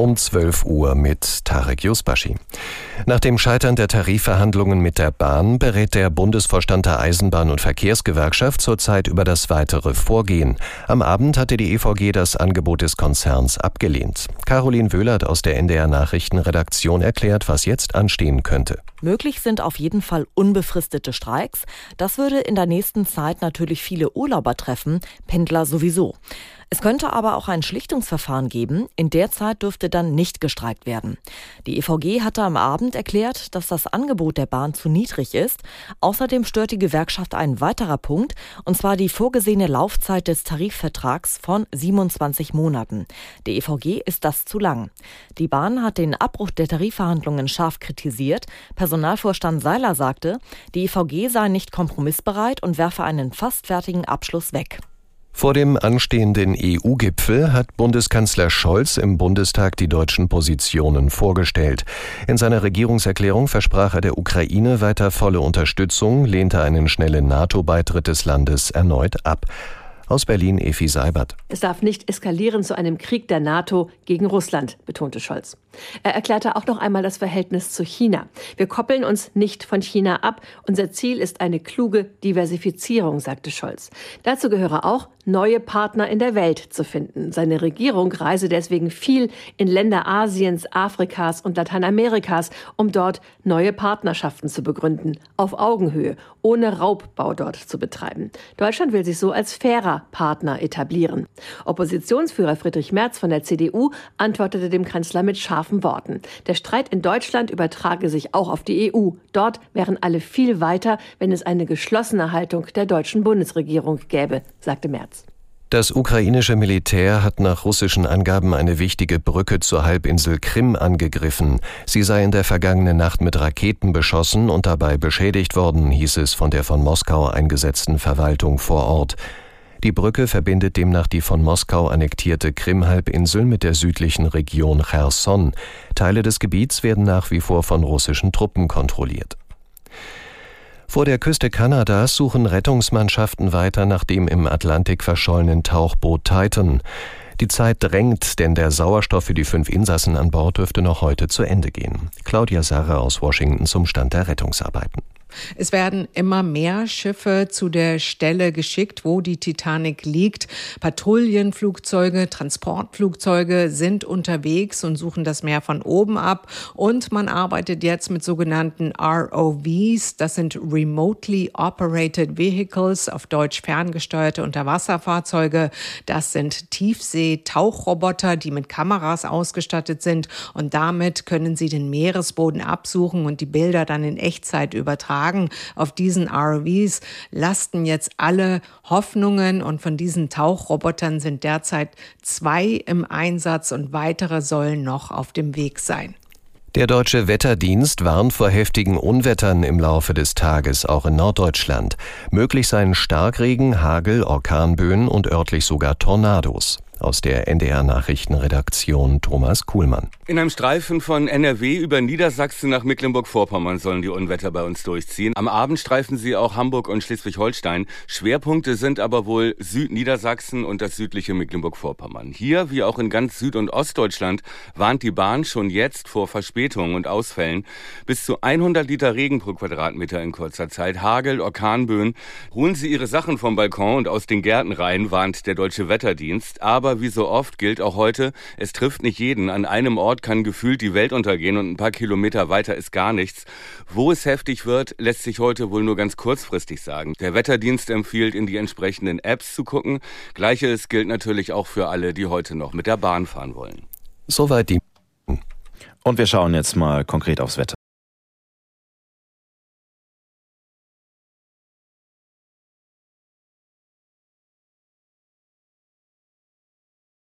Um 12 Uhr mit Tarek Yusbashi. Nach dem Scheitern der Tarifverhandlungen mit der Bahn berät der Bundesvorstand der Eisenbahn- und Verkehrsgewerkschaft zurzeit über das weitere Vorgehen. Am Abend hatte die EVG das Angebot des Konzerns abgelehnt. Caroline Wöhlert aus der NDR Nachrichtenredaktion erklärt, was jetzt anstehen könnte. Möglich sind auf jeden Fall unbefristete Streiks. Das würde in der nächsten Zeit natürlich viele Urlauber treffen, Pendler sowieso. Es könnte aber auch ein Schlichtungsverfahren geben. In der Zeit dürfte dann nicht gestreikt werden. Die EVG hatte am Abend erklärt, dass das Angebot der Bahn zu niedrig ist. Außerdem stört die Gewerkschaft ein weiterer Punkt, und zwar die vorgesehene Laufzeit des Tarifvertrags von 27 Monaten. Der EVG ist das zu lang. Die Bahn hat den Abbruch der Tarifverhandlungen scharf kritisiert. Personalvorstand Seiler sagte, die EVG sei nicht kompromissbereit und werfe einen fast fertigen Abschluss weg. Vor dem anstehenden EU-Gipfel hat Bundeskanzler Scholz im Bundestag die deutschen Positionen vorgestellt. In seiner Regierungserklärung versprach er der Ukraine weiter volle Unterstützung, lehnte einen schnellen NATO-Beitritt des Landes erneut ab. Aus Berlin Efi Seibert. Es darf nicht eskalieren zu einem Krieg der NATO gegen Russland, betonte Scholz. Er erklärte auch noch einmal das Verhältnis zu China. Wir koppeln uns nicht von China ab. Unser Ziel ist eine kluge Diversifizierung, sagte Scholz. Dazu gehöre auch, neue Partner in der Welt zu finden. Seine Regierung reise deswegen viel in Länder Asiens, Afrikas und Lateinamerikas, um dort neue Partnerschaften zu begründen, auf Augenhöhe, ohne Raubbau dort zu betreiben. Deutschland will sich so als fairer Partner etablieren. Oppositionsführer Friedrich Merz von der CDU antwortete dem Kanzler mit scharfen Worten. Der Streit in Deutschland übertrage sich auch auf die EU. Dort wären alle viel weiter, wenn es eine geschlossene Haltung der deutschen Bundesregierung gäbe, sagte Merz. Das ukrainische Militär hat nach russischen Angaben eine wichtige Brücke zur Halbinsel Krim angegriffen. Sie sei in der vergangenen Nacht mit Raketen beschossen und dabei beschädigt worden, hieß es von der von Moskau eingesetzten Verwaltung vor Ort. Die Brücke verbindet demnach die von Moskau annektierte Krim-Halbinsel mit der südlichen Region Cherson. Teile des Gebiets werden nach wie vor von russischen Truppen kontrolliert. Vor der Küste Kanadas suchen Rettungsmannschaften weiter nach dem im Atlantik verschollenen Tauchboot Titan. Die Zeit drängt, denn der Sauerstoff für die fünf Insassen an Bord dürfte noch heute zu Ende gehen. Claudia Sarre aus Washington zum Stand der Rettungsarbeiten. Es werden immer mehr Schiffe zu der Stelle geschickt, wo die Titanic liegt. Patrouillenflugzeuge, Transportflugzeuge sind unterwegs und suchen das Meer von oben ab. Und man arbeitet jetzt mit sogenannten ROVs. Das sind Remotely Operated Vehicles, auf Deutsch ferngesteuerte Unterwasserfahrzeuge. Das sind Tiefsee-Tauchroboter, die mit Kameras ausgestattet sind. Und damit können sie den Meeresboden absuchen und die Bilder dann in Echtzeit übertragen. Wagen auf diesen ROVs lasten jetzt alle Hoffnungen und von diesen Tauchrobotern sind derzeit zwei im Einsatz und weitere sollen noch auf dem Weg sein. Der deutsche Wetterdienst warnt vor heftigen Unwettern im Laufe des Tages, auch in Norddeutschland. Möglich seien Starkregen, Hagel, Orkanböen und örtlich sogar Tornados. Aus der NDR Nachrichtenredaktion Thomas Kuhlmann. In einem Streifen von NRW über Niedersachsen nach Mecklenburg-Vorpommern sollen die Unwetter bei uns durchziehen. Am Abend streifen sie auch Hamburg und Schleswig-Holstein. Schwerpunkte sind aber wohl Südniedersachsen und das südliche Mecklenburg-Vorpommern. Hier, wie auch in ganz Süd- und Ostdeutschland, warnt die Bahn schon jetzt vor Verspätungen und Ausfällen. Bis zu 100 Liter Regen pro Quadratmeter in kurzer Zeit, Hagel, Orkanböen. Holen Sie Ihre Sachen vom Balkon und aus den Gärten rein, warnt der deutsche Wetterdienst. Aber wie so oft gilt auch heute, es trifft nicht jeden. An einem Ort kann gefühlt die Welt untergehen und ein paar Kilometer weiter ist gar nichts. Wo es heftig wird, lässt sich heute wohl nur ganz kurzfristig sagen. Der Wetterdienst empfiehlt, in die entsprechenden Apps zu gucken. Gleiches gilt natürlich auch für alle, die heute noch mit der Bahn fahren wollen. Soweit die. Und wir schauen jetzt mal konkret aufs Wetter.